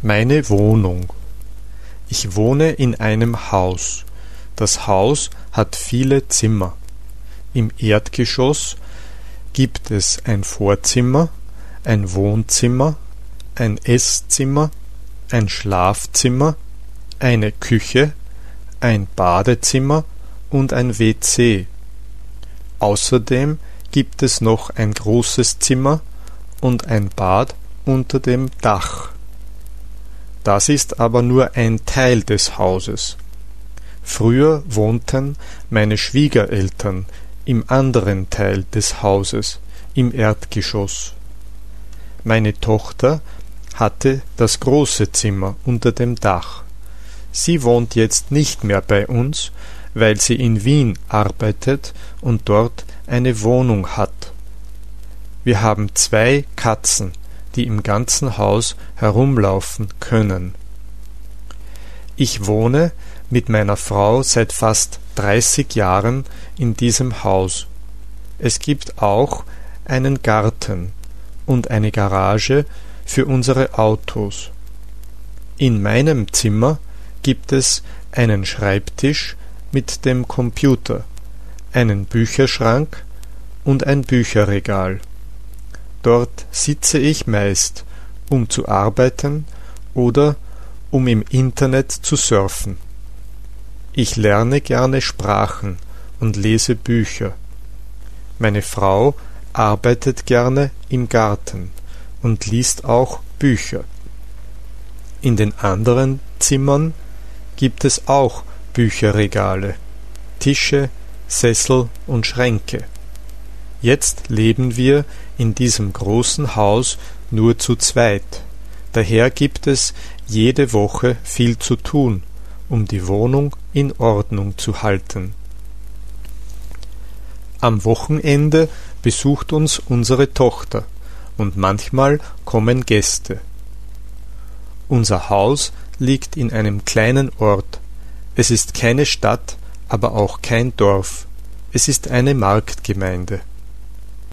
Meine Wohnung. Ich wohne in einem Haus. Das Haus hat viele Zimmer. Im Erdgeschoss gibt es ein Vorzimmer, ein Wohnzimmer, ein Esszimmer, ein Schlafzimmer, eine Küche, ein Badezimmer und ein WC. Außerdem gibt es noch ein großes Zimmer und ein Bad unter dem Dach. Das ist aber nur ein Teil des Hauses. Früher wohnten meine Schwiegereltern im anderen Teil des Hauses, im Erdgeschoss. Meine Tochter hatte das große Zimmer unter dem Dach. Sie wohnt jetzt nicht mehr bei uns, weil sie in Wien arbeitet und dort eine Wohnung hat. Wir haben zwei Katzen, die im ganzen Haus herumlaufen können. Ich wohne mit meiner Frau seit fast dreißig Jahren in diesem Haus. Es gibt auch einen Garten und eine Garage für unsere Autos. In meinem Zimmer gibt es einen Schreibtisch mit dem Computer, einen Bücherschrank und ein Bücherregal. Dort sitze ich meist, um zu arbeiten oder um im Internet zu surfen. Ich lerne gerne Sprachen und lese Bücher. Meine Frau arbeitet gerne im Garten und liest auch Bücher. In den anderen Zimmern gibt es auch Bücherregale, Tische, Sessel und Schränke. Jetzt leben wir in diesem großen Haus nur zu zweit. Daher gibt es jede Woche viel zu tun, um die Wohnung in Ordnung zu halten. Am Wochenende besucht uns unsere Tochter und manchmal kommen Gäste. Unser Haus liegt in einem kleinen Ort. Es ist keine Stadt, aber auch kein Dorf. Es ist eine Marktgemeinde.